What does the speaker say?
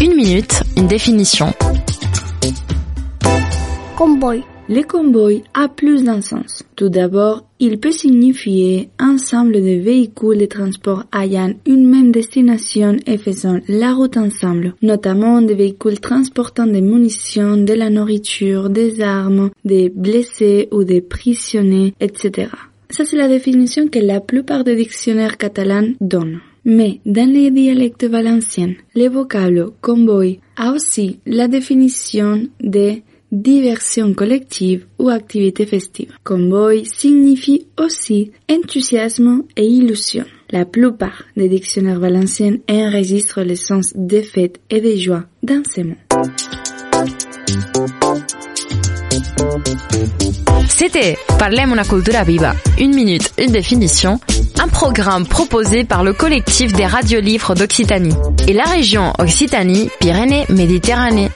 Une minute, une définition. Convoy. Le convoy a plus d'un sens. Tout d'abord, il peut signifier ensemble de véhicules de transport ayant une même destination et faisant la route ensemble, notamment des véhicules transportant des munitions, de la nourriture, des armes, des blessés ou des prisonniers, etc. Ça, c'est la définition que la plupart des dictionnaires catalans donnent. Mais dans les dialectes valenciens, le vocable convoy a aussi la définition de diversion collective ou activité festive. Convoy signifie aussi enthousiasme et illusion. La plupart des dictionnaires valenciens enregistrent le sens de fête et de joie dans ces mots. C'était Parlem una cultura viva. Une minute, une définition. Un programme proposé par le collectif des radios livres d'Occitanie et la région Occitanie-Pyrénées-Méditerranée.